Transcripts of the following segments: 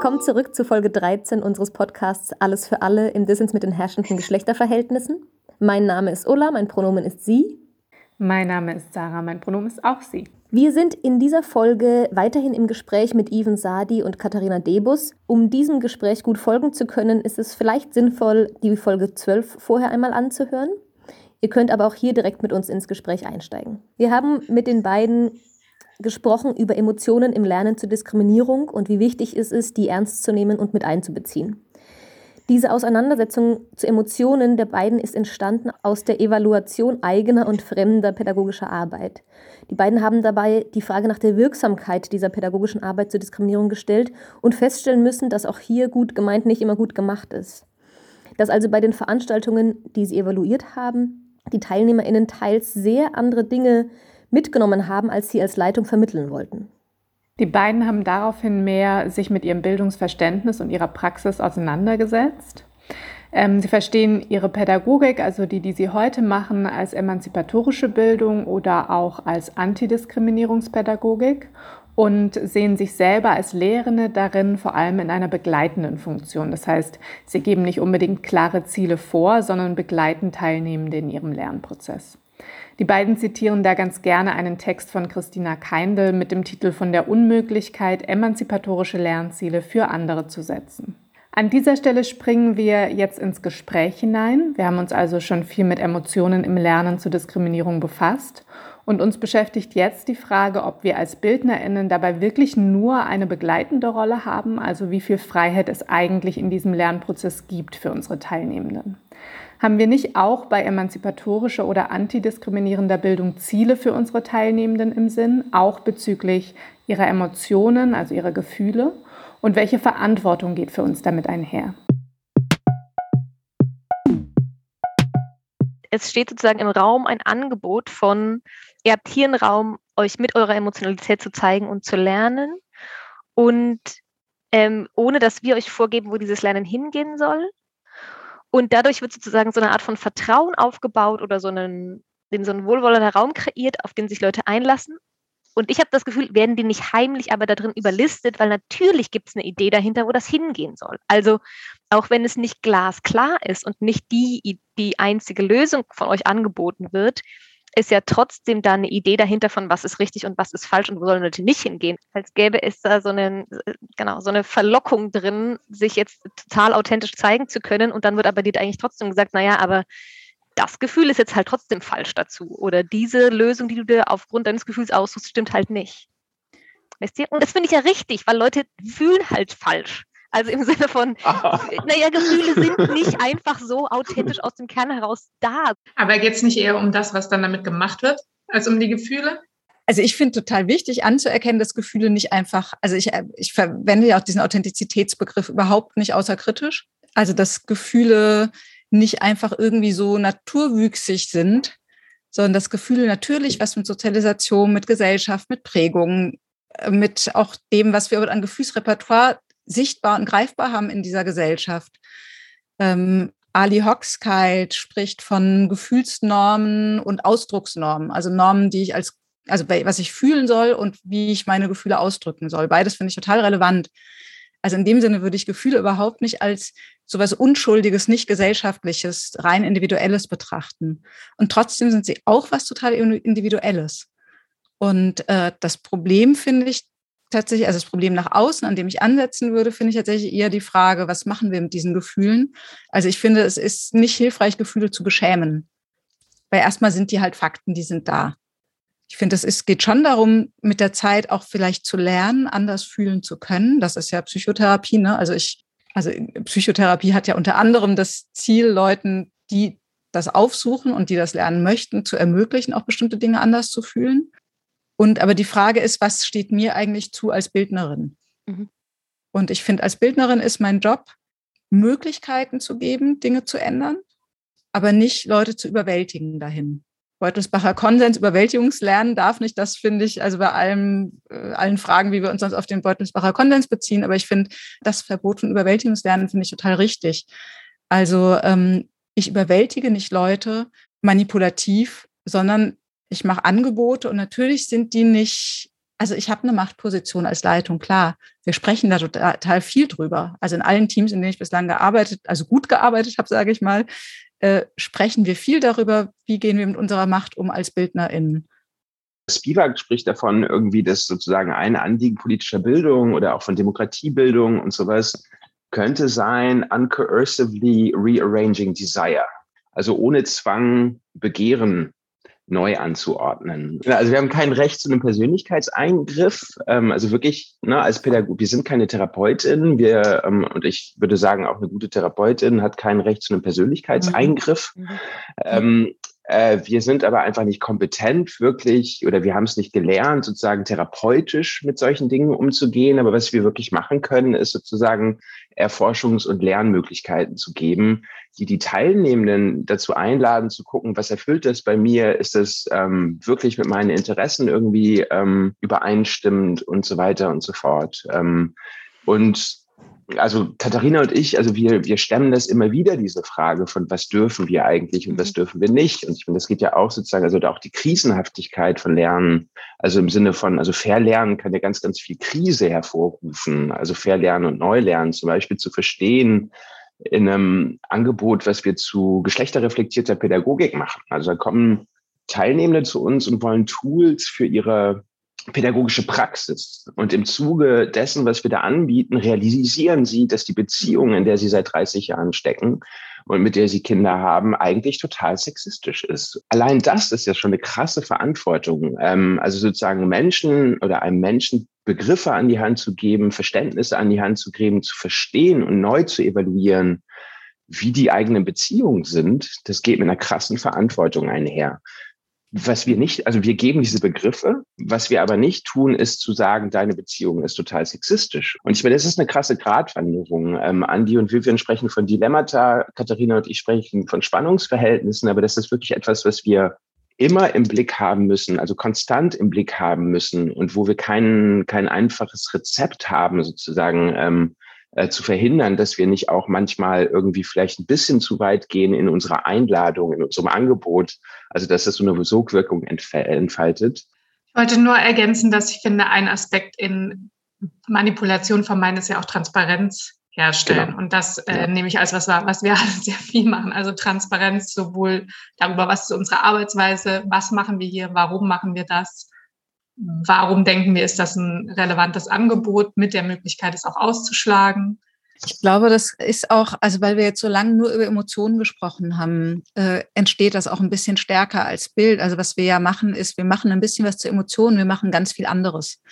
Willkommen zurück zu Folge 13 unseres Podcasts Alles für alle im Dissens mit den herrschenden Geschlechterverhältnissen. Mein Name ist Ulla, mein Pronomen ist sie. Mein Name ist Sarah, mein Pronomen ist auch sie. Wir sind in dieser Folge weiterhin im Gespräch mit Even Sadi und Katharina Debus. Um diesem Gespräch gut folgen zu können, ist es vielleicht sinnvoll, die Folge 12 vorher einmal anzuhören. Ihr könnt aber auch hier direkt mit uns ins Gespräch einsteigen. Wir haben mit den beiden gesprochen über Emotionen im Lernen zur Diskriminierung und wie wichtig es ist, die ernst zu nehmen und mit einzubeziehen. Diese Auseinandersetzung zu Emotionen der beiden ist entstanden aus der Evaluation eigener und fremder pädagogischer Arbeit. Die beiden haben dabei die Frage nach der Wirksamkeit dieser pädagogischen Arbeit zur Diskriminierung gestellt und feststellen müssen, dass auch hier gut gemeint nicht immer gut gemacht ist. Dass also bei den Veranstaltungen, die sie evaluiert haben, die TeilnehmerInnen teils sehr andere Dinge mitgenommen haben, als sie als Leitung vermitteln wollten. Die beiden haben daraufhin mehr sich mit ihrem Bildungsverständnis und ihrer Praxis auseinandergesetzt. Ähm, sie verstehen ihre Pädagogik, also die, die sie heute machen, als emanzipatorische Bildung oder auch als Antidiskriminierungspädagogik und sehen sich selber als Lehrende darin vor allem in einer begleitenden Funktion. Das heißt, sie geben nicht unbedingt klare Ziele vor, sondern begleiten Teilnehmende in ihrem Lernprozess. Die beiden zitieren da ganz gerne einen Text von Christina Keindl mit dem Titel Von der Unmöglichkeit, emanzipatorische Lernziele für andere zu setzen. An dieser Stelle springen wir jetzt ins Gespräch hinein. Wir haben uns also schon viel mit Emotionen im Lernen zur Diskriminierung befasst. Und uns beschäftigt jetzt die Frage, ob wir als Bildnerinnen dabei wirklich nur eine begleitende Rolle haben, also wie viel Freiheit es eigentlich in diesem Lernprozess gibt für unsere Teilnehmenden. Haben wir nicht auch bei emanzipatorischer oder antidiskriminierender Bildung Ziele für unsere Teilnehmenden im Sinn, auch bezüglich ihrer Emotionen, also ihrer Gefühle? Und welche Verantwortung geht für uns damit einher? Es steht sozusagen im Raum ein Angebot von, ihr habt hier einen Raum, euch mit eurer Emotionalität zu zeigen und zu lernen. Und ähm, ohne dass wir euch vorgeben, wo dieses Lernen hingehen soll. Und dadurch wird sozusagen so eine Art von Vertrauen aufgebaut oder so einen, so ein wohlwollender Raum kreiert, auf den sich Leute einlassen. Und ich habe das Gefühl, werden die nicht heimlich aber da drin überlistet, weil natürlich gibt es eine Idee dahinter, wo das hingehen soll. Also auch wenn es nicht glasklar ist und nicht die, die einzige Lösung von euch angeboten wird, ist ja trotzdem da eine Idee dahinter von, was ist richtig und was ist falsch und wo sollen Leute nicht hingehen. Als gäbe es da so eine, genau, so eine Verlockung drin, sich jetzt total authentisch zeigen zu können und dann wird aber dir eigentlich trotzdem gesagt, naja, aber das Gefühl ist jetzt halt trotzdem falsch dazu oder diese Lösung, die du dir aufgrund deines Gefühls aussuchst, stimmt halt nicht. Weißt du? Und das finde ich ja richtig, weil Leute fühlen halt falsch. Also im Sinne von, naja, Gefühle sind nicht einfach so authentisch aus dem Kern heraus da. Aber geht es nicht eher um das, was dann damit gemacht wird, als um die Gefühle? Also ich finde total wichtig anzuerkennen, dass Gefühle nicht einfach, also ich, ich verwende ja auch diesen Authentizitätsbegriff überhaupt nicht außerkritisch. Also dass Gefühle nicht einfach irgendwie so naturwüchsig sind, sondern dass Gefühle natürlich was mit Sozialisation, mit Gesellschaft, mit Prägung, äh, mit auch dem, was wir an Gefühlsrepertoire sichtbar und greifbar haben in dieser Gesellschaft. Ähm, Ali Hoxkite spricht von Gefühlsnormen und Ausdrucksnormen, also Normen, die ich als, also was ich fühlen soll und wie ich meine Gefühle ausdrücken soll. Beides finde ich total relevant. Also in dem Sinne würde ich Gefühle überhaupt nicht als sowas Unschuldiges, nicht gesellschaftliches, rein individuelles betrachten. Und trotzdem sind sie auch was total individuelles. Und äh, das Problem finde ich tatsächlich, also das Problem nach außen, an dem ich ansetzen würde, finde ich tatsächlich eher die Frage, was machen wir mit diesen Gefühlen? Also ich finde, es ist nicht hilfreich, Gefühle zu beschämen. Weil erstmal sind die halt Fakten, die sind da. Ich finde, es geht schon darum, mit der Zeit auch vielleicht zu lernen, anders fühlen zu können. Das ist ja Psychotherapie, ne? Also ich, also Psychotherapie hat ja unter anderem das Ziel, Leuten, die das aufsuchen und die das lernen möchten, zu ermöglichen, auch bestimmte Dinge anders zu fühlen. Und aber die Frage ist, was steht mir eigentlich zu als Bildnerin? Mhm. Und ich finde, als Bildnerin ist mein Job, Möglichkeiten zu geben, Dinge zu ändern, aber nicht Leute zu überwältigen dahin. Beutelsbacher Konsens, Überwältigungslernen darf nicht, das finde ich, also bei allem, äh, allen Fragen, wie wir uns sonst auf den Beutelsbacher Konsens beziehen, aber ich finde, das Verbot von Überwältigungslernen finde ich total richtig. Also ähm, ich überwältige nicht Leute manipulativ, sondern ich mache Angebote und natürlich sind die nicht, also ich habe eine Machtposition als Leitung, klar. Wir sprechen da total viel drüber. Also in allen Teams, in denen ich bislang gearbeitet, also gut gearbeitet habe, sage ich mal, äh, sprechen wir viel darüber, wie gehen wir mit unserer Macht um als BildnerInnen. Spivak spricht davon, irgendwie, dass sozusagen ein Anliegen politischer Bildung oder auch von Demokratiebildung und sowas könnte sein, uncoercively rearranging desire. Also ohne Zwang Begehren neu anzuordnen. Also wir haben kein Recht zu einem Persönlichkeitseingriff. Ähm, also wirklich, ne, als Pädagog, wir sind keine Therapeutin. Wir, ähm, und ich würde sagen, auch eine gute Therapeutin hat kein Recht zu einem Persönlichkeitseingriff. Mhm. Mhm. Ähm, äh, wir sind aber einfach nicht kompetent, wirklich, oder wir haben es nicht gelernt, sozusagen therapeutisch mit solchen Dingen umzugehen. Aber was wir wirklich machen können, ist sozusagen Erforschungs- und Lernmöglichkeiten zu geben, die die Teilnehmenden dazu einladen, zu gucken, was erfüllt das bei mir? Ist das ähm, wirklich mit meinen Interessen irgendwie ähm, übereinstimmend und so weiter und so fort? Ähm, und also Katharina und ich, also wir, wir stemmen das immer wieder, diese Frage von was dürfen wir eigentlich und was mhm. dürfen wir nicht. Und ich finde, das geht ja auch sozusagen, also auch die Krisenhaftigkeit von Lernen, also im Sinne von, also Verlernen kann ja ganz, ganz viel Krise hervorrufen. Also Verlernen und Neulernen zum Beispiel zu verstehen in einem Angebot, was wir zu geschlechterreflektierter Pädagogik machen. Also da kommen Teilnehmende zu uns und wollen Tools für ihre pädagogische Praxis. Und im Zuge dessen, was wir da anbieten, realisieren sie, dass die Beziehung, in der sie seit 30 Jahren stecken und mit der sie Kinder haben, eigentlich total sexistisch ist. Allein das ist ja schon eine krasse Verantwortung. Ähm, also sozusagen Menschen oder einem Menschen Begriffe an die Hand zu geben, Verständnisse an die Hand zu geben, zu verstehen und neu zu evaluieren, wie die eigenen Beziehungen sind, das geht mit einer krassen Verantwortung einher. Was wir nicht, also wir geben diese Begriffe, was wir aber nicht tun, ist zu sagen, deine Beziehung ist total sexistisch. Und ich meine, das ist eine krasse Gratwanderung. Ähm, Andi und Vivian sprechen von Dilemmata, Katharina und ich sprechen von Spannungsverhältnissen, aber das ist wirklich etwas, was wir immer im Blick haben müssen, also konstant im Blick haben müssen und wo wir kein, kein einfaches Rezept haben, sozusagen, ähm, äh, zu verhindern, dass wir nicht auch manchmal irgendwie vielleicht ein bisschen zu weit gehen in unserer Einladung, in unserem Angebot, also dass das so eine Sogwirkung entfaltet. Ich wollte nur ergänzen, dass ich finde, ein Aspekt in Manipulation vermeiden ist ja auch Transparenz herstellen. Genau. Und das äh, ja. nehme ich als was was wir sehr viel machen. Also Transparenz sowohl darüber, was ist unsere Arbeitsweise, was machen wir hier, warum machen wir das, warum denken wir, ist das ein relevantes Angebot mit der Möglichkeit, es auch auszuschlagen? Ich glaube, das ist auch, also weil wir jetzt so lange nur über Emotionen gesprochen haben, äh, entsteht das auch ein bisschen stärker als Bild. Also was wir ja machen, ist, wir machen ein bisschen was zu Emotionen, wir machen ganz viel anderes.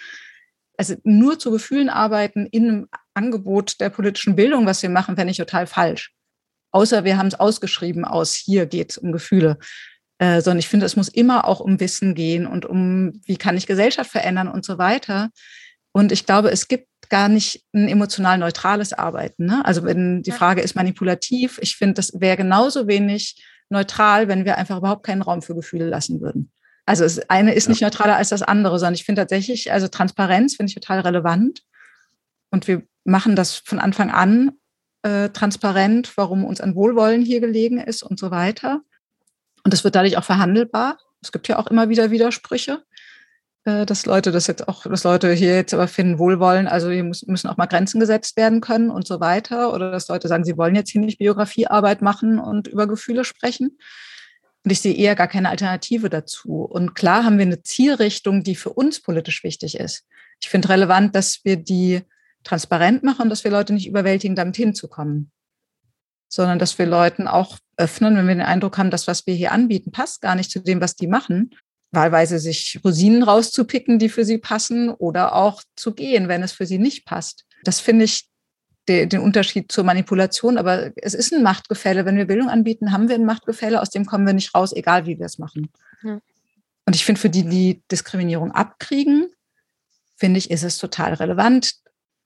Also nur zu Gefühlen arbeiten in einem Angebot der politischen Bildung, was wir machen, fände ich total falsch. Außer wir haben es ausgeschrieben aus, hier geht es um Gefühle. Äh, sondern ich finde, es muss immer auch um Wissen gehen und um, wie kann ich Gesellschaft verändern und so weiter. Und ich glaube, es gibt gar nicht ein emotional neutrales Arbeiten. Ne? Also wenn die Frage ist manipulativ, ich finde, das wäre genauso wenig neutral, wenn wir einfach überhaupt keinen Raum für Gefühle lassen würden. Also das eine ist nicht neutraler als das andere, sondern ich finde tatsächlich, also Transparenz finde ich total relevant. Und wir machen das von Anfang an äh, transparent, warum uns ein Wohlwollen hier gelegen ist und so weiter. Und das wird dadurch auch verhandelbar. Es gibt ja auch immer wieder Widersprüche, äh, dass Leute das jetzt auch, dass Leute hier jetzt aber finden, Wohlwollen, also hier müssen auch mal Grenzen gesetzt werden können und so weiter. Oder dass Leute sagen, sie wollen jetzt hier nicht Biografiearbeit machen und über Gefühle sprechen. Und ich sehe eher gar keine Alternative dazu. Und klar haben wir eine Zielrichtung, die für uns politisch wichtig ist. Ich finde relevant, dass wir die transparent machen, dass wir Leute nicht überwältigen, damit hinzukommen sondern dass wir Leuten auch öffnen, wenn wir den Eindruck haben, dass was wir hier anbieten, passt gar nicht zu dem, was die machen. Wahlweise sich Rosinen rauszupicken, die für sie passen oder auch zu gehen, wenn es für sie nicht passt. Das finde ich de, den Unterschied zur Manipulation, aber es ist ein Machtgefälle. Wenn wir Bildung anbieten, haben wir ein Machtgefälle, aus dem kommen wir nicht raus, egal wie wir es machen. Ja. Und ich finde, für die, die Diskriminierung abkriegen, finde ich, ist es total relevant,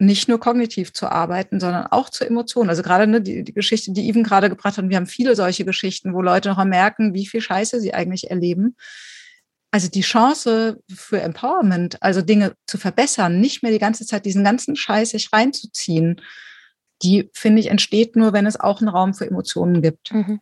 nicht nur kognitiv zu arbeiten, sondern auch zur Emotion. Also gerade ne, die, die Geschichte, die Even gerade gebracht hat, und wir haben viele solche Geschichten, wo Leute noch merken, wie viel Scheiße sie eigentlich erleben. Also die Chance für Empowerment, also Dinge zu verbessern, nicht mehr die ganze Zeit diesen ganzen Scheiß sich reinzuziehen, die, finde ich, entsteht nur, wenn es auch einen Raum für Emotionen gibt. Mhm.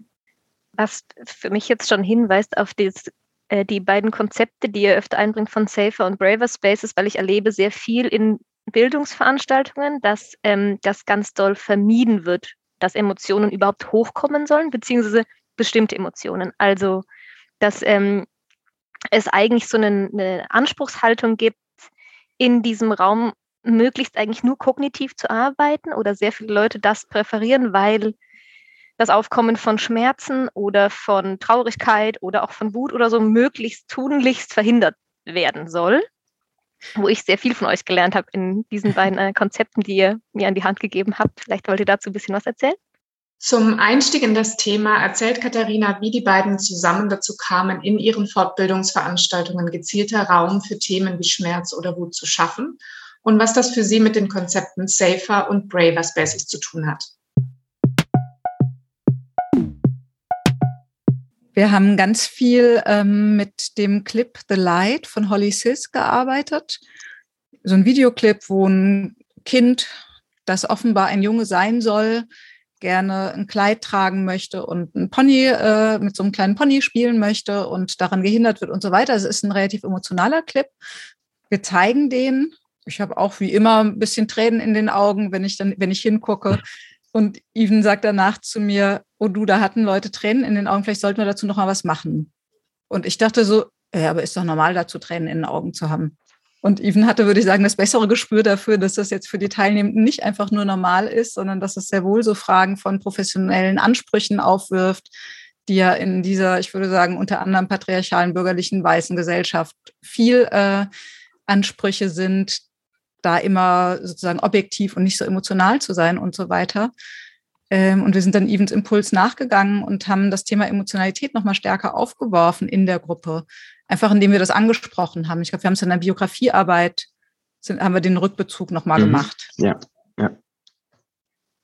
Was für mich jetzt schon hinweist auf das, äh, die beiden Konzepte, die ihr öfter einbringt von Safer und Braver Spaces, weil ich erlebe sehr viel in Bildungsveranstaltungen, dass ähm, das ganz doll vermieden wird, dass Emotionen überhaupt hochkommen sollen, beziehungsweise bestimmte Emotionen. Also, dass ähm, es eigentlich so eine, eine Anspruchshaltung gibt, in diesem Raum möglichst eigentlich nur kognitiv zu arbeiten oder sehr viele Leute das präferieren, weil das Aufkommen von Schmerzen oder von Traurigkeit oder auch von Wut oder so möglichst tunlichst verhindert werden soll wo ich sehr viel von euch gelernt habe in diesen beiden äh, Konzepten, die ihr mir an die Hand gegeben habt. Vielleicht wollt ihr dazu ein bisschen was erzählen? Zum Einstieg in das Thema erzählt Katharina, wie die beiden zusammen dazu kamen, in ihren Fortbildungsveranstaltungen gezielter Raum für Themen wie Schmerz oder Wut zu schaffen und was das für sie mit den Konzepten Safer und Braver Spaces zu tun hat. Wir haben ganz viel ähm, mit dem Clip The Light von Holly Sis gearbeitet. So ein Videoclip, wo ein Kind, das offenbar ein Junge sein soll, gerne ein Kleid tragen möchte und ein Pony äh, mit so einem kleinen Pony spielen möchte und daran gehindert wird und so weiter. Es ist ein relativ emotionaler Clip. Wir zeigen den. Ich habe auch wie immer ein bisschen Tränen in den Augen, wenn ich dann, wenn ich hingucke. Und Even sagt danach zu mir, oh du, da hatten Leute Tränen in den Augen, vielleicht sollten wir dazu noch mal was machen. Und ich dachte so, ja, aber ist doch normal, dazu Tränen in den Augen zu haben. Und Even hatte, würde ich sagen, das bessere Gespür dafür, dass das jetzt für die Teilnehmenden nicht einfach nur normal ist, sondern dass es sehr wohl so Fragen von professionellen Ansprüchen aufwirft, die ja in dieser, ich würde sagen, unter anderem patriarchalen bürgerlichen weißen Gesellschaft viel äh, Ansprüche sind, da immer sozusagen objektiv und nicht so emotional zu sein und so weiter. Ähm, und wir sind dann Evans Impuls nachgegangen und haben das Thema Emotionalität nochmal stärker aufgeworfen in der Gruppe. Einfach indem wir das angesprochen haben. Ich glaube, wir haben es in der Biografiearbeit, sind, haben wir den Rückbezug nochmal mhm. gemacht. Ja, ja.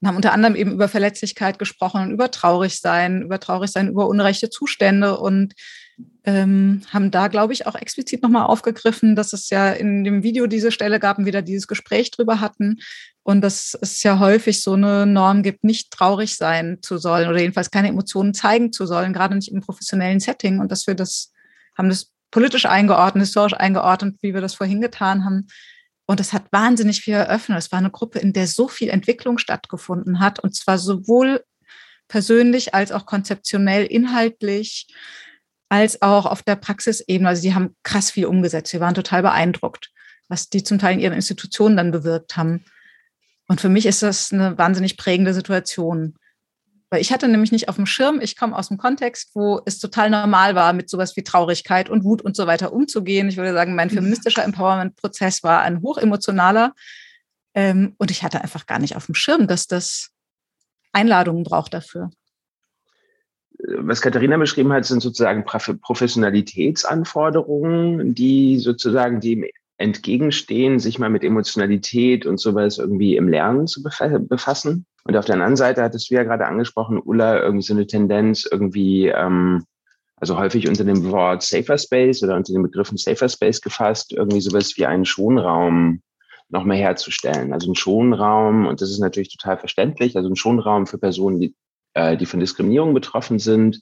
Und haben unter anderem eben über Verletzlichkeit gesprochen und über Traurigsein, über Traurigsein, über unrechte Zustände und ähm, haben da, glaube ich, auch explizit nochmal aufgegriffen, dass es ja in dem Video diese Stelle gab und wir da dieses Gespräch drüber hatten und dass es ja häufig so eine Norm gibt, nicht traurig sein zu sollen oder jedenfalls keine Emotionen zeigen zu sollen, gerade nicht im professionellen Setting und dass wir das, haben das politisch eingeordnet, historisch eingeordnet, wie wir das vorhin getan haben. Und es hat wahnsinnig viel eröffnet. Es war eine Gruppe, in der so viel Entwicklung stattgefunden hat und zwar sowohl persönlich als auch konzeptionell, inhaltlich als auch auf der Praxisebene. Also sie haben krass viel umgesetzt. Wir waren total beeindruckt, was die zum Teil in ihren Institutionen dann bewirkt haben. Und für mich ist das eine wahnsinnig prägende Situation. Weil ich hatte nämlich nicht auf dem Schirm, ich komme aus dem Kontext, wo es total normal war, mit sowas wie Traurigkeit und Wut und so weiter umzugehen. Ich würde sagen, mein feministischer Empowerment-Prozess war ein hochemotionaler. Ähm, und ich hatte einfach gar nicht auf dem Schirm, dass das Einladungen braucht dafür was Katharina beschrieben hat, sind sozusagen Professionalitätsanforderungen, die sozusagen dem entgegenstehen, sich mal mit Emotionalität und sowas irgendwie im Lernen zu befassen. Und auf der anderen Seite hattest du ja gerade angesprochen, Ulla, irgendwie so eine Tendenz irgendwie, ähm, also häufig unter dem Wort Safer Space oder unter den Begriffen Safer Space gefasst, irgendwie sowas wie einen Schonraum noch mehr herzustellen. Also ein Schonraum, und das ist natürlich total verständlich, also ein Schonraum für Personen, die äh, die von Diskriminierung betroffen sind,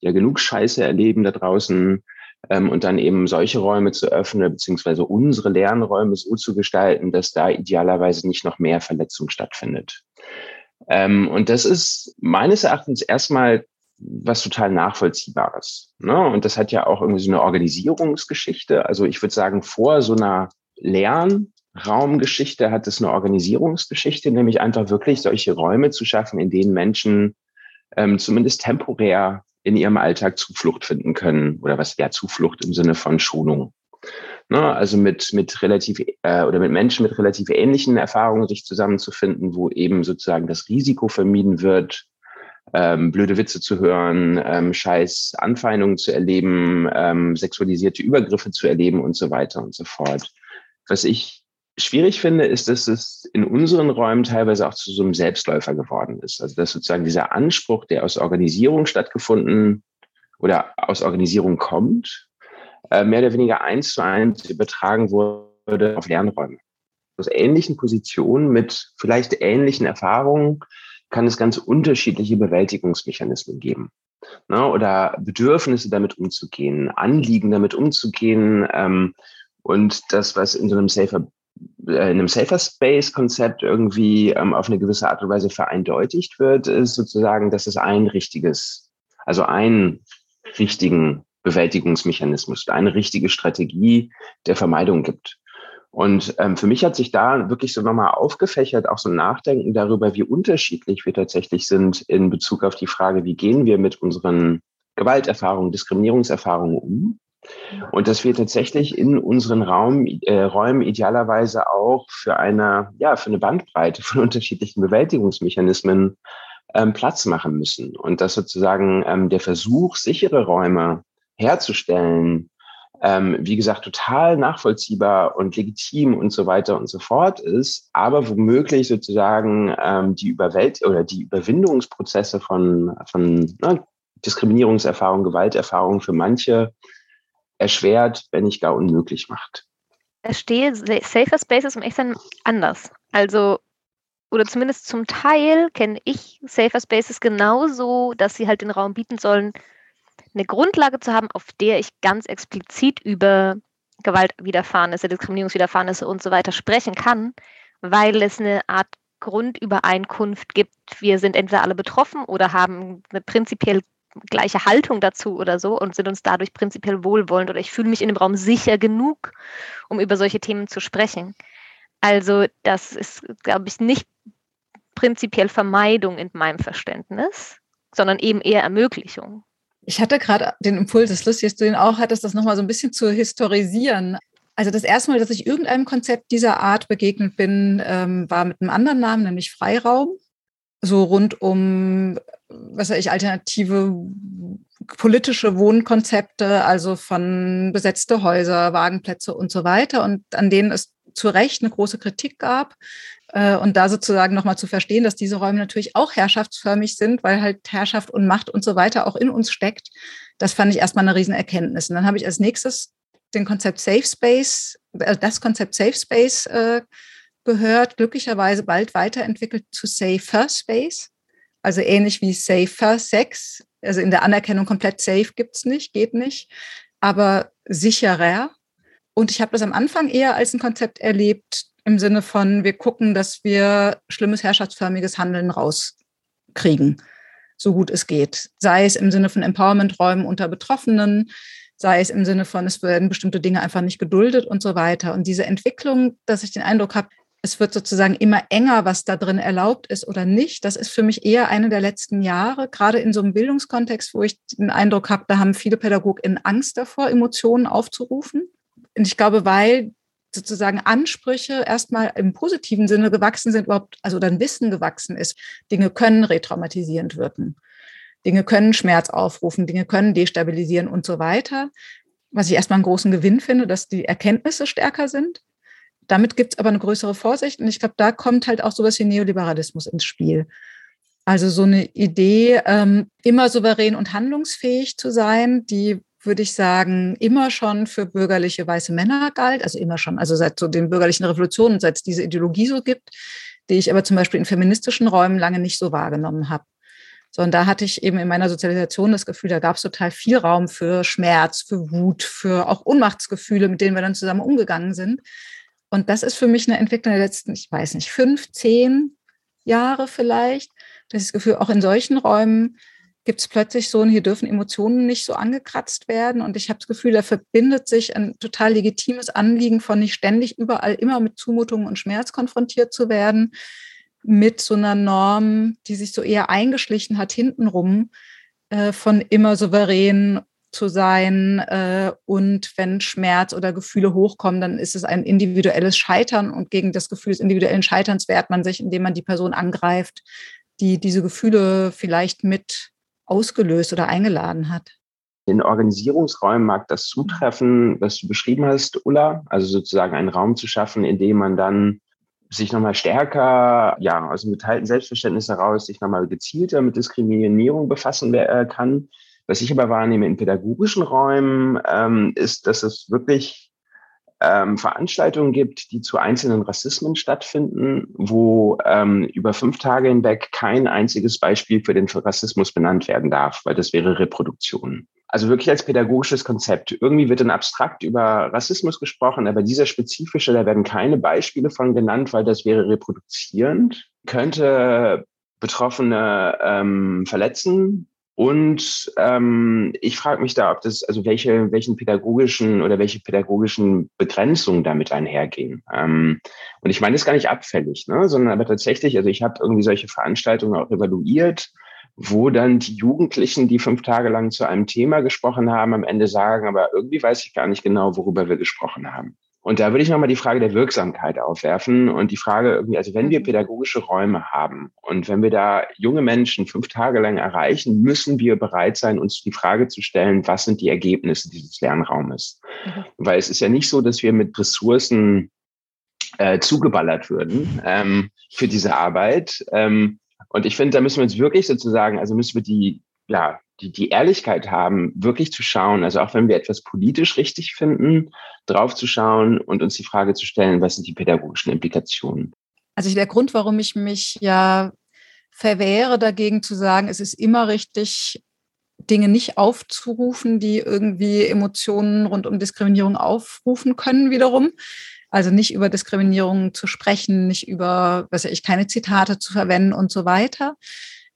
ja genug Scheiße erleben da draußen ähm, und dann eben solche Räume zu öffnen, beziehungsweise unsere Lernräume so zu gestalten, dass da idealerweise nicht noch mehr Verletzung stattfindet. Ähm, und das ist meines Erachtens erstmal was total Nachvollziehbares. Ne? Und das hat ja auch irgendwie so eine Organisierungsgeschichte. Also ich würde sagen, vor so einer Lernraumgeschichte hat es eine Organisierungsgeschichte, nämlich einfach wirklich solche Räume zu schaffen, in denen Menschen ähm, zumindest temporär in ihrem Alltag Zuflucht finden können oder was ja Zuflucht im Sinne von Schonung. Ne? Also mit, mit relativ äh, oder mit Menschen mit relativ ähnlichen Erfahrungen sich zusammenzufinden, wo eben sozusagen das Risiko vermieden wird, ähm, blöde Witze zu hören, ähm, scheiß Anfeindungen zu erleben, ähm, sexualisierte Übergriffe zu erleben und so weiter und so fort. Was ich schwierig finde, ist, dass es in unseren Räumen teilweise auch zu so einem Selbstläufer geworden ist. Also dass sozusagen dieser Anspruch, der aus Organisierung stattgefunden oder aus Organisierung kommt, äh, mehr oder weniger eins zu eins übertragen wurde auf Lernräume. Aus ähnlichen Positionen mit vielleicht ähnlichen Erfahrungen kann es ganz unterschiedliche Bewältigungsmechanismen geben. Ne, oder Bedürfnisse damit umzugehen, Anliegen damit umzugehen. Ähm, und das, was in so einem safer, in einem Safer Space Konzept irgendwie ähm, auf eine gewisse Art und Weise vereindeutigt wird, ist sozusagen, dass es ein richtiges, also einen richtigen Bewältigungsmechanismus, eine richtige Strategie der Vermeidung gibt. Und ähm, für mich hat sich da wirklich so nochmal aufgefächert, auch so ein Nachdenken darüber, wie unterschiedlich wir tatsächlich sind in Bezug auf die Frage, wie gehen wir mit unseren Gewalterfahrungen, Diskriminierungserfahrungen um. Und dass wir tatsächlich in unseren Raum, äh, Räumen idealerweise auch für eine, ja, für eine Bandbreite von unterschiedlichen Bewältigungsmechanismen ähm, Platz machen müssen. Und dass sozusagen ähm, der Versuch, sichere Räume herzustellen, ähm, wie gesagt, total nachvollziehbar und legitim und so weiter und so fort ist, aber womöglich sozusagen ähm, die Überwelt oder die Überwindungsprozesse von, von ne, Diskriminierungserfahrung, Gewalterfahrung für manche erschwert, wenn nicht gar unmöglich macht. Es stehe Safer Spaces im Echtsein anders. Also, oder zumindest zum Teil kenne ich Safer Spaces genauso, dass sie halt den Raum bieten sollen, eine Grundlage zu haben, auf der ich ganz explizit über Gewaltwiderfahrnisse, Diskriminierungswiderfahrnisse und so weiter sprechen kann, weil es eine Art Grundübereinkunft gibt. Wir sind entweder alle betroffen oder haben eine prinzipiell gleiche Haltung dazu oder so und sind uns dadurch prinzipiell wohlwollend oder ich fühle mich in dem Raum sicher genug, um über solche Themen zu sprechen. Also das ist, glaube ich, nicht prinzipiell Vermeidung in meinem Verständnis, sondern eben eher Ermöglichung. Ich hatte gerade den Impuls, das lustig, dass du den auch hattest, das nochmal so ein bisschen zu historisieren. Also das erste Mal, dass ich irgendeinem Konzept dieser Art begegnet bin, ähm, war mit einem anderen Namen, nämlich Freiraum. So rund um, was weiß ich, alternative politische Wohnkonzepte, also von besetzte Häuser, Wagenplätze und so weiter. Und an denen es zu Recht eine große Kritik gab, äh, und da sozusagen nochmal zu verstehen, dass diese Räume natürlich auch herrschaftsförmig sind, weil halt Herrschaft und Macht und so weiter auch in uns steckt. Das fand ich erstmal eine Riesenerkenntnis. Und dann habe ich als nächstes den Konzept Safe Space, äh, das Konzept Safe Space äh, gehört, glücklicherweise bald weiterentwickelt zu Safer Space. Also ähnlich wie Safer Sex. Also in der Anerkennung komplett safe gibt's nicht, geht nicht, aber sicherer. Und ich habe das am Anfang eher als ein Konzept erlebt, im Sinne von, wir gucken, dass wir schlimmes herrschaftsförmiges Handeln rauskriegen, so gut es geht. Sei es im Sinne von Empowerment-Räumen unter Betroffenen, sei es im Sinne von, es werden bestimmte Dinge einfach nicht geduldet und so weiter. Und diese Entwicklung, dass ich den Eindruck habe, es wird sozusagen immer enger, was da drin erlaubt ist oder nicht. Das ist für mich eher eine der letzten Jahre, gerade in so einem Bildungskontext, wo ich den Eindruck habe, da haben viele PädagogInnen Angst davor, Emotionen aufzurufen. Und ich glaube, weil sozusagen Ansprüche erstmal im positiven Sinne gewachsen sind, überhaupt, also dann Wissen gewachsen ist. Dinge können retraumatisierend wirken. Dinge können Schmerz aufrufen, Dinge können destabilisieren und so weiter. Was ich erstmal einen großen Gewinn finde, dass die Erkenntnisse stärker sind. Damit gibt es aber eine größere Vorsicht. Und ich glaube, da kommt halt auch sowas wie Neoliberalismus ins Spiel. Also so eine Idee, ähm, immer souverän und handlungsfähig zu sein, die würde ich sagen, immer schon für bürgerliche weiße Männer galt, also immer schon, also seit so den bürgerlichen Revolutionen, seit es diese Ideologie so gibt, die ich aber zum Beispiel in feministischen Räumen lange nicht so wahrgenommen habe. Sondern da hatte ich eben in meiner Sozialisation das Gefühl, da gab es total viel Raum für Schmerz, für Wut, für auch Unmachtsgefühle, mit denen wir dann zusammen umgegangen sind. Und das ist für mich eine Entwicklung der letzten, ich weiß nicht, fünf, zehn Jahre vielleicht, das Gefühl, auch in solchen Räumen gibt es plötzlich so, und hier dürfen Emotionen nicht so angekratzt werden. Und ich habe das Gefühl, da verbindet sich ein total legitimes Anliegen von nicht ständig überall immer mit Zumutungen und Schmerz konfrontiert zu werden, mit so einer Norm, die sich so eher eingeschlichen hat hintenrum, äh, von immer souverän zu sein. Äh, und wenn Schmerz oder Gefühle hochkommen, dann ist es ein individuelles Scheitern. Und gegen das Gefühl des individuellen Scheiterns wehrt man sich, indem man die Person angreift, die diese Gefühle vielleicht mit ausgelöst oder eingeladen hat. In Organisierungsräumen mag das zutreffen, was du beschrieben hast, Ulla, also sozusagen einen Raum zu schaffen, in dem man dann sich nochmal stärker, ja, aus dem geteilten Selbstverständnis heraus, sich nochmal gezielter mit Diskriminierung befassen äh, kann. Was ich aber wahrnehme in pädagogischen Räumen, ähm, ist, dass es wirklich ähm, Veranstaltungen gibt, die zu einzelnen Rassismen stattfinden, wo ähm, über fünf Tage hinweg kein einziges Beispiel für den Rassismus benannt werden darf, weil das wäre Reproduktion. Also wirklich als pädagogisches Konzept. Irgendwie wird dann abstrakt über Rassismus gesprochen, aber dieser spezifische, da werden keine Beispiele von genannt, weil das wäre reproduzierend, könnte Betroffene ähm, verletzen, und ähm, ich frage mich da, ob das, also welche, welchen pädagogischen oder welche pädagogischen Begrenzungen damit einhergehen. Ähm, und ich meine das gar nicht abfällig, ne, sondern aber tatsächlich, also ich habe irgendwie solche Veranstaltungen auch evaluiert, wo dann die Jugendlichen, die fünf Tage lang zu einem Thema gesprochen haben, am Ende sagen, aber irgendwie weiß ich gar nicht genau, worüber wir gesprochen haben. Und da würde ich nochmal die Frage der Wirksamkeit aufwerfen und die Frage irgendwie, also wenn wir mhm. pädagogische Räume haben und wenn wir da junge Menschen fünf Tage lang erreichen, müssen wir bereit sein, uns die Frage zu stellen, was sind die Ergebnisse dieses Lernraumes? Mhm. Weil es ist ja nicht so, dass wir mit Ressourcen äh, zugeballert würden ähm, für diese Arbeit. Ähm, und ich finde, da müssen wir uns wirklich sozusagen, also müssen wir die, ja, die, die Ehrlichkeit haben, wirklich zu schauen, also auch wenn wir etwas politisch richtig finden, drauf zu schauen und uns die Frage zu stellen, was sind die pädagogischen Implikationen? Also der Grund, warum ich mich ja verwehre dagegen zu sagen, es ist immer richtig, Dinge nicht aufzurufen, die irgendwie Emotionen rund um Diskriminierung aufrufen können wiederum. Also nicht über Diskriminierung zu sprechen, nicht über, was weiß ich, keine Zitate zu verwenden und so weiter.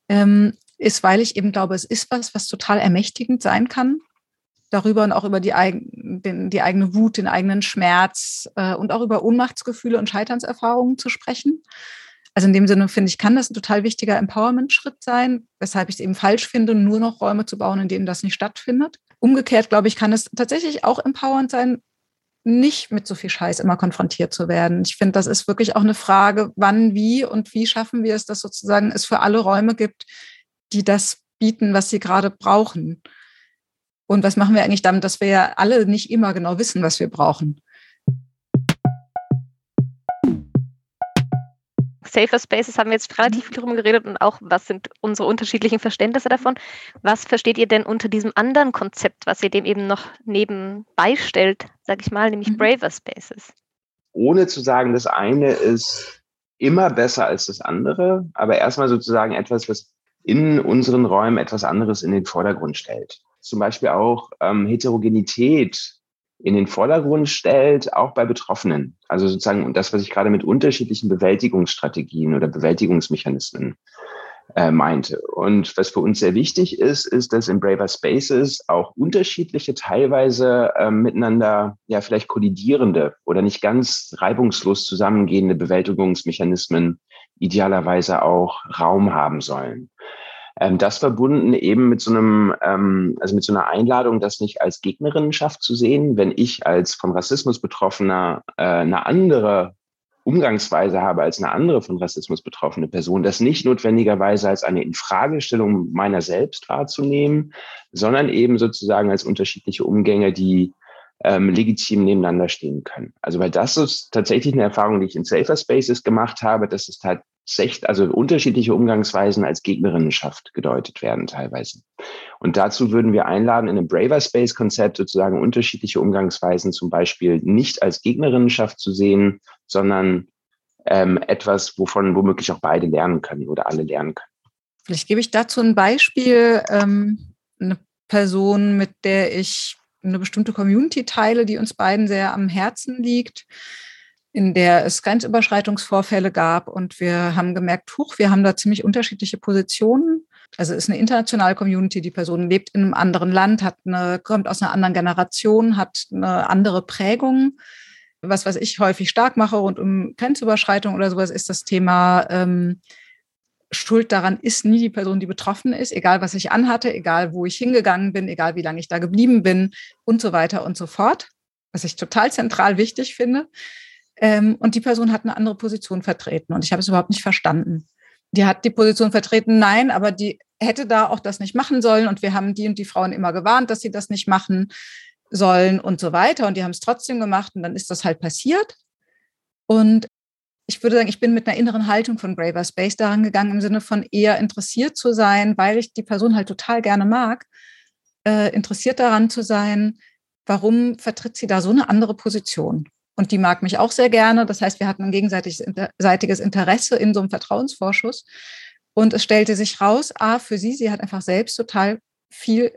Ähm, ist, weil ich eben glaube, es ist was, was total ermächtigend sein kann. Darüber und auch über die, den, die eigene Wut, den eigenen Schmerz äh, und auch über Ohnmachtsgefühle und Scheiternserfahrungen zu sprechen. Also in dem Sinne finde ich, kann das ein total wichtiger Empowerment-Schritt sein, weshalb ich es eben falsch finde, nur noch Räume zu bauen, in denen das nicht stattfindet. Umgekehrt, glaube ich, kann es tatsächlich auch empowernd sein, nicht mit so viel Scheiß immer konfrontiert zu werden. Ich finde, das ist wirklich auch eine Frage, wann, wie und wie schaffen wir es, dass sozusagen es für alle Räume gibt, die das bieten, was sie gerade brauchen. Und was machen wir eigentlich damit, dass wir ja alle nicht immer genau wissen, was wir brauchen? Safer Spaces haben wir jetzt relativ viel darüber geredet und auch, was sind unsere unterschiedlichen Verständnisse davon. Was versteht ihr denn unter diesem anderen Konzept, was ihr dem eben noch nebenbei stellt, sage ich mal, nämlich mhm. Braver Spaces? Ohne zu sagen, das eine ist immer besser als das andere, aber erstmal sozusagen etwas, was in unseren Räumen etwas anderes in den Vordergrund stellt. Zum Beispiel auch ähm, Heterogenität in den Vordergrund stellt, auch bei Betroffenen. Also sozusagen das, was ich gerade mit unterschiedlichen Bewältigungsstrategien oder Bewältigungsmechanismen äh, meinte. Und was für uns sehr wichtig ist, ist, dass in Braver Spaces auch unterschiedliche, teilweise äh, miteinander ja vielleicht kollidierende oder nicht ganz reibungslos zusammengehende Bewältigungsmechanismen idealerweise auch Raum haben sollen. Ähm, das verbunden eben mit so einem, ähm, also mit so einer Einladung, das nicht als Gegnerinnenschaft zu sehen, wenn ich als von Rassismus Betroffener äh, eine andere Umgangsweise habe als eine andere von Rassismus betroffene Person, das nicht notwendigerweise als eine Infragestellung meiner selbst wahrzunehmen, sondern eben sozusagen als unterschiedliche Umgänge, die ähm, legitim nebeneinander stehen können. Also weil das ist tatsächlich eine Erfahrung, die ich in Safer Spaces gemacht habe, dass es tatsächlich, also unterschiedliche Umgangsweisen als Gegnerinnenschaft gedeutet werden teilweise. Und dazu würden wir einladen, in einem Braver Space Konzept sozusagen unterschiedliche Umgangsweisen zum Beispiel nicht als Gegnerinnenschaft zu sehen, sondern ähm, etwas, wovon womöglich auch beide lernen können oder alle lernen können. Vielleicht gebe ich dazu ein Beispiel. Ähm, eine Person, mit der ich eine bestimmte Community teile, die uns beiden sehr am Herzen liegt, in der es Grenzüberschreitungsvorfälle gab und wir haben gemerkt, huch, wir haben da ziemlich unterschiedliche Positionen. Also es ist eine internationale Community, die Person lebt in einem anderen Land, hat eine, kommt aus einer anderen Generation, hat eine andere Prägung. Was, was ich häufig stark mache rund um Grenzüberschreitung oder sowas, ist das Thema ähm, schuld daran ist nie die Person, die betroffen ist, egal was ich anhatte, egal wo ich hingegangen bin, egal wie lange ich da geblieben bin und so weiter und so fort, was ich total zentral wichtig finde. Ähm, und die Person hat eine andere Position vertreten und ich habe es überhaupt nicht verstanden. Die hat die Position vertreten, nein, aber die hätte da auch das nicht machen sollen und wir haben die und die Frauen immer gewarnt, dass sie das nicht machen sollen und so weiter und die haben es trotzdem gemacht und dann ist das halt passiert. Und ich würde sagen, ich bin mit einer inneren Haltung von Braver Space daran gegangen, im Sinne von eher interessiert zu sein, weil ich die Person halt total gerne mag, äh, interessiert daran zu sein, warum vertritt sie da so eine andere Position? Und die mag mich auch sehr gerne. Das heißt, wir hatten ein gegenseitiges Interesse in so einem Vertrauensvorschuss. Und es stellte sich raus, A, für sie, sie hat einfach selbst total viel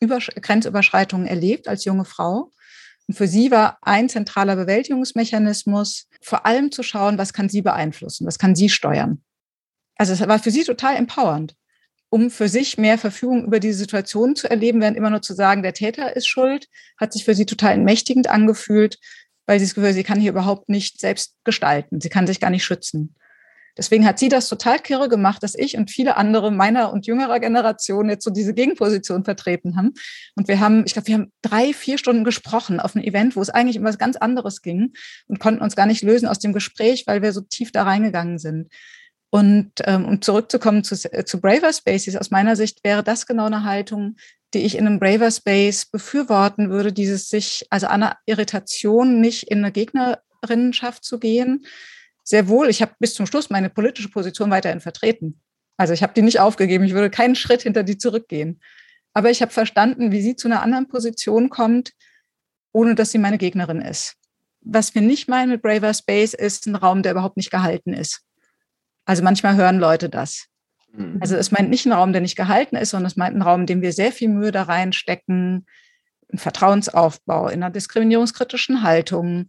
Grenzüberschreitungen erlebt als junge Frau. Und für sie war ein zentraler Bewältigungsmechanismus, vor allem zu schauen, was kann sie beeinflussen, was kann sie steuern. Also es war für sie total empowernd, um für sich mehr Verfügung über diese Situation zu erleben, während immer nur zu sagen, der Täter ist schuld, hat sich für sie total entmächtigend angefühlt, weil sie das Gefühl, sie kann hier überhaupt nicht selbst gestalten, sie kann sich gar nicht schützen. Deswegen hat sie das total kirre gemacht, dass ich und viele andere meiner und jüngerer Generation jetzt so diese Gegenposition vertreten haben. Und wir haben, ich glaube, wir haben drei, vier Stunden gesprochen auf einem Event, wo es eigentlich um was ganz anderes ging und konnten uns gar nicht lösen aus dem Gespräch, weil wir so tief da reingegangen sind. Und ähm, um zurückzukommen zu, äh, zu Braver Spaces, aus meiner Sicht wäre das genau eine Haltung, die ich in einem Braver Space befürworten würde, dieses sich, also einer Irritation nicht in eine Gegnerinnenschaft zu gehen, sehr wohl, ich habe bis zum Schluss meine politische Position weiterhin vertreten. Also ich habe die nicht aufgegeben, ich würde keinen Schritt hinter die zurückgehen. Aber ich habe verstanden, wie sie zu einer anderen Position kommt, ohne dass sie meine Gegnerin ist. Was wir nicht meinen mit Braver Space ist ein Raum, der überhaupt nicht gehalten ist. Also manchmal hören Leute das. Mhm. Also es meint nicht einen Raum, der nicht gehalten ist, sondern es meint einen Raum, in dem wir sehr viel Mühe da reinstecken, einen Vertrauensaufbau, in einer diskriminierungskritischen Haltung,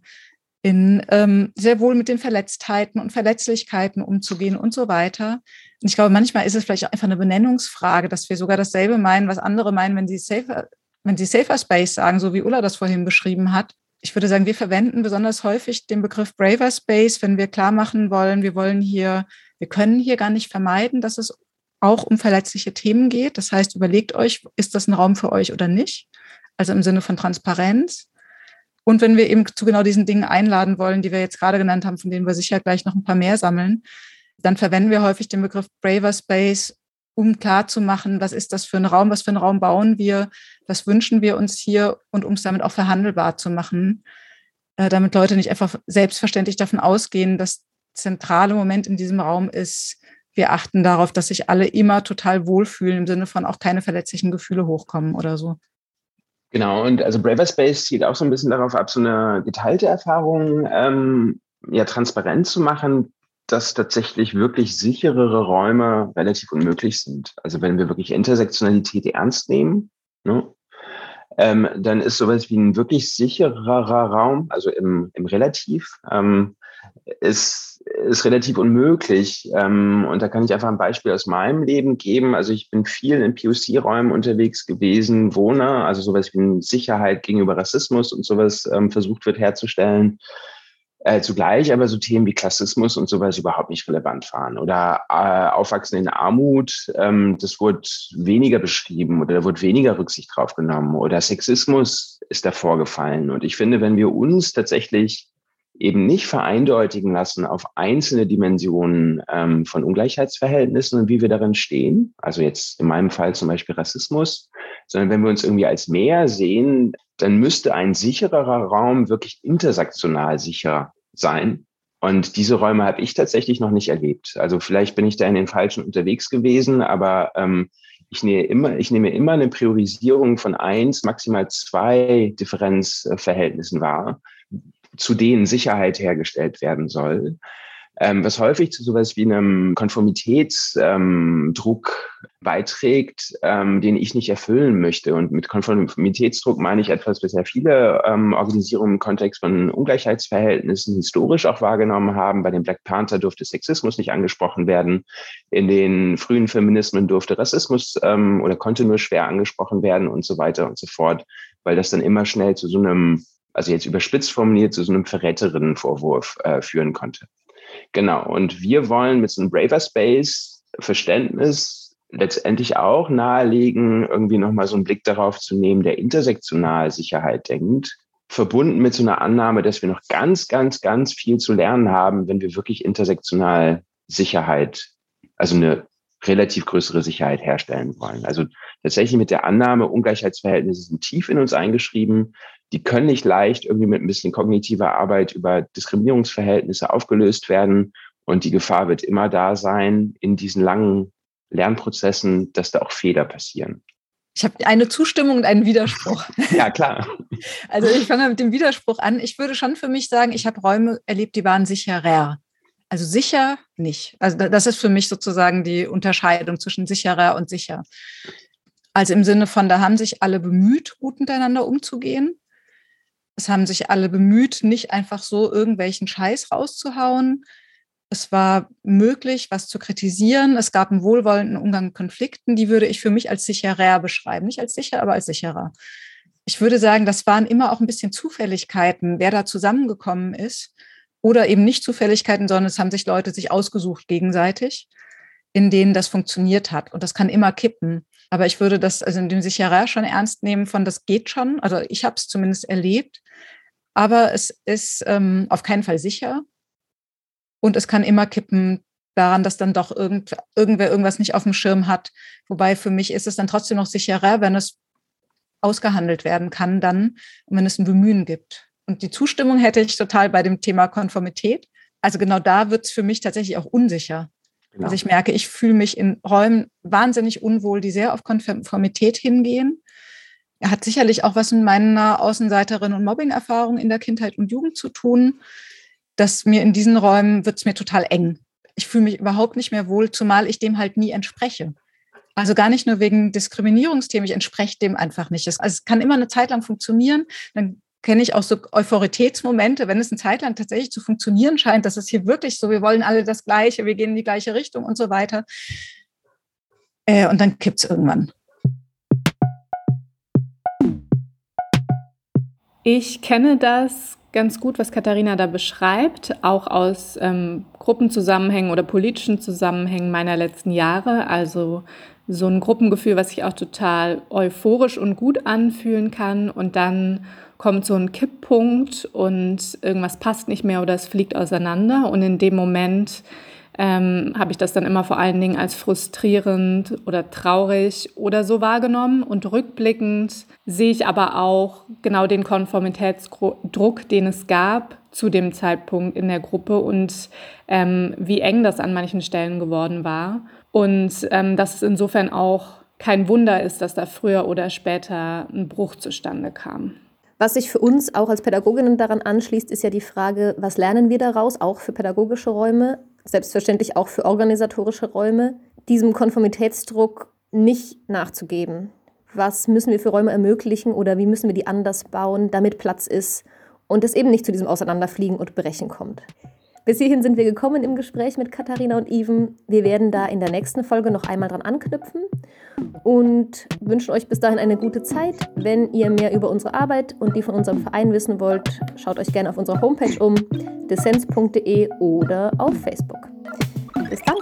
in ähm, sehr wohl mit den Verletztheiten und Verletzlichkeiten umzugehen und so weiter. Und ich glaube, manchmal ist es vielleicht auch einfach eine Benennungsfrage, dass wir sogar dasselbe meinen, was andere meinen, wenn sie safer, wenn sie safer Space sagen, so wie Ulla das vorhin beschrieben hat. Ich würde sagen, wir verwenden besonders häufig den Begriff Braver Space, wenn wir klar machen wollen, wir wollen hier, wir können hier gar nicht vermeiden, dass es auch um verletzliche Themen geht. Das heißt, überlegt euch, ist das ein Raum für euch oder nicht? Also im Sinne von Transparenz. Und wenn wir eben zu genau diesen Dingen einladen wollen, die wir jetzt gerade genannt haben, von denen wir sicher gleich noch ein paar mehr sammeln, dann verwenden wir häufig den Begriff Braver Space, um klarzumachen, was ist das für ein Raum, was für einen Raum bauen wir, was wünschen wir uns hier und um es damit auch verhandelbar zu machen, äh, damit Leute nicht einfach selbstverständlich davon ausgehen, dass zentrale Moment in diesem Raum ist, wir achten darauf, dass sich alle immer total wohlfühlen, im Sinne von auch keine verletzlichen Gefühle hochkommen oder so. Genau, und also Braver Space zielt auch so ein bisschen darauf ab, so eine geteilte Erfahrung ähm, ja transparent zu machen, dass tatsächlich wirklich sicherere Räume relativ unmöglich sind. Also wenn wir wirklich Intersektionalität ernst nehmen, ne, ähm, dann ist sowas wie ein wirklich sicherer Raum, also im, im Relativ, ähm, ist, ist relativ unmöglich. Ähm, und da kann ich einfach ein Beispiel aus meinem Leben geben. Also ich bin viel in POC-Räumen unterwegs gewesen, wohne, also sowas wie Sicherheit gegenüber Rassismus und sowas ähm, versucht wird herzustellen. Äh, zugleich aber so Themen wie Klassismus und sowas überhaupt nicht relevant waren. Oder äh, Aufwachsen in Armut, ähm, das wurde weniger beschrieben oder da wurde weniger Rücksicht drauf genommen. Oder Sexismus ist da vorgefallen. Und ich finde, wenn wir uns tatsächlich eben nicht vereindeutigen lassen auf einzelne Dimensionen ähm, von Ungleichheitsverhältnissen und wie wir darin stehen. Also jetzt in meinem Fall zum Beispiel Rassismus, sondern wenn wir uns irgendwie als mehr sehen, dann müsste ein sichererer Raum wirklich intersektional sicher sein. Und diese Räume habe ich tatsächlich noch nicht erlebt. Also vielleicht bin ich da in den falschen unterwegs gewesen, aber ähm, ich nehme immer, ich nehme immer eine Priorisierung von eins, maximal zwei Differenzverhältnissen wahr zu denen Sicherheit hergestellt werden soll, ähm, was häufig zu sowas wie einem Konformitätsdruck ähm, beiträgt, ähm, den ich nicht erfüllen möchte. Und mit Konformitätsdruck meine ich etwas, was ja viele ähm, Organisierungen im Kontext von Ungleichheitsverhältnissen historisch auch wahrgenommen haben. Bei den Black Panther durfte Sexismus nicht angesprochen werden. In den frühen Feminismen durfte Rassismus ähm, oder konnte nur schwer angesprochen werden und so weiter und so fort, weil das dann immer schnell zu so einem also jetzt überspitzt formuliert, zu so einem Verräterinnenvorwurf äh, führen konnte. Genau. Und wir wollen mit so einem Braver Space Verständnis letztendlich auch nahelegen, irgendwie nochmal so einen Blick darauf zu nehmen, der intersektional Sicherheit denkt, verbunden mit so einer Annahme, dass wir noch ganz, ganz, ganz viel zu lernen haben, wenn wir wirklich intersektional Sicherheit, also eine relativ größere Sicherheit herstellen wollen. Also tatsächlich mit der Annahme, Ungleichheitsverhältnisse sind tief in uns eingeschrieben. Die können nicht leicht irgendwie mit ein bisschen kognitiver Arbeit über Diskriminierungsverhältnisse aufgelöst werden. Und die Gefahr wird immer da sein, in diesen langen Lernprozessen, dass da auch Fehler passieren. Ich habe eine Zustimmung und einen Widerspruch. ja, klar. Also ich fange mit dem Widerspruch an. Ich würde schon für mich sagen, ich habe Räume erlebt, die waren sicherer. Also sicher nicht. Also das ist für mich sozusagen die Unterscheidung zwischen sicherer und sicher. Also im Sinne von, da haben sich alle bemüht, gut miteinander umzugehen. Es haben sich alle bemüht, nicht einfach so irgendwelchen Scheiß rauszuhauen. Es war möglich, was zu kritisieren. Es gab einen wohlwollenden Umgang mit Konflikten. Die würde ich für mich als sicherer beschreiben. Nicht als sicher, aber als sicherer. Ich würde sagen, das waren immer auch ein bisschen Zufälligkeiten, wer da zusammengekommen ist oder eben nicht Zufälligkeiten, sondern es haben sich Leute sich ausgesucht gegenseitig, in denen das funktioniert hat. Und das kann immer kippen. Aber ich würde das also in dem Sicherer schon ernst nehmen von, das geht schon. Also ich habe es zumindest erlebt. Aber es ist ähm, auf keinen Fall sicher. Und es kann immer kippen daran, dass dann doch irgend, irgendwer irgendwas nicht auf dem Schirm hat. Wobei für mich ist es dann trotzdem noch sicherer, wenn es ausgehandelt werden kann dann, wenn es ein Bemühen gibt. Und die Zustimmung hätte ich total bei dem Thema Konformität. Also genau da wird es für mich tatsächlich auch unsicher. Genau. Also ich merke, ich fühle mich in Räumen wahnsinnig unwohl, die sehr auf Konformität hingehen. Er hat sicherlich auch was mit meiner Außenseiterin und Mobbing-Erfahrung in der Kindheit und Jugend zu tun, dass mir in diesen Räumen wird es mir total eng. Ich fühle mich überhaupt nicht mehr wohl, zumal ich dem halt nie entspreche. Also gar nicht nur wegen Diskriminierungsthemen, ich entspreche dem einfach nicht. Also es kann immer eine Zeit lang funktionieren, dann kenne ich auch so Euphoritätsmomente, wenn es eine Zeit lang tatsächlich zu funktionieren scheint, dass es hier wirklich so, wir wollen alle das Gleiche, wir gehen in die gleiche Richtung und so weiter. Äh, und dann kippt es irgendwann. Ich kenne das ganz gut, was Katharina da beschreibt, auch aus ähm, Gruppenzusammenhängen oder politischen Zusammenhängen meiner letzten Jahre. Also so ein Gruppengefühl, was sich auch total euphorisch und gut anfühlen kann und dann kommt so ein Kipppunkt und irgendwas passt nicht mehr oder es fliegt auseinander. Und in dem Moment ähm, habe ich das dann immer vor allen Dingen als frustrierend oder traurig oder so wahrgenommen. Und rückblickend sehe ich aber auch genau den Konformitätsdruck, den es gab zu dem Zeitpunkt in der Gruppe und ähm, wie eng das an manchen Stellen geworden war. Und ähm, dass es insofern auch kein Wunder ist, dass da früher oder später ein Bruch zustande kam. Was sich für uns auch als Pädagoginnen daran anschließt, ist ja die Frage, was lernen wir daraus, auch für pädagogische Räume, selbstverständlich auch für organisatorische Räume, diesem Konformitätsdruck nicht nachzugeben. Was müssen wir für Räume ermöglichen oder wie müssen wir die anders bauen, damit Platz ist und es eben nicht zu diesem Auseinanderfliegen und Brechen kommt. Bis hierhin sind wir gekommen im Gespräch mit Katharina und Even. Wir werden da in der nächsten Folge noch einmal dran anknüpfen und wünschen euch bis dahin eine gute Zeit. Wenn ihr mehr über unsere Arbeit und die von unserem Verein wissen wollt, schaut euch gerne auf unserer Homepage um, dissens.de oder auf Facebook. Bis dann!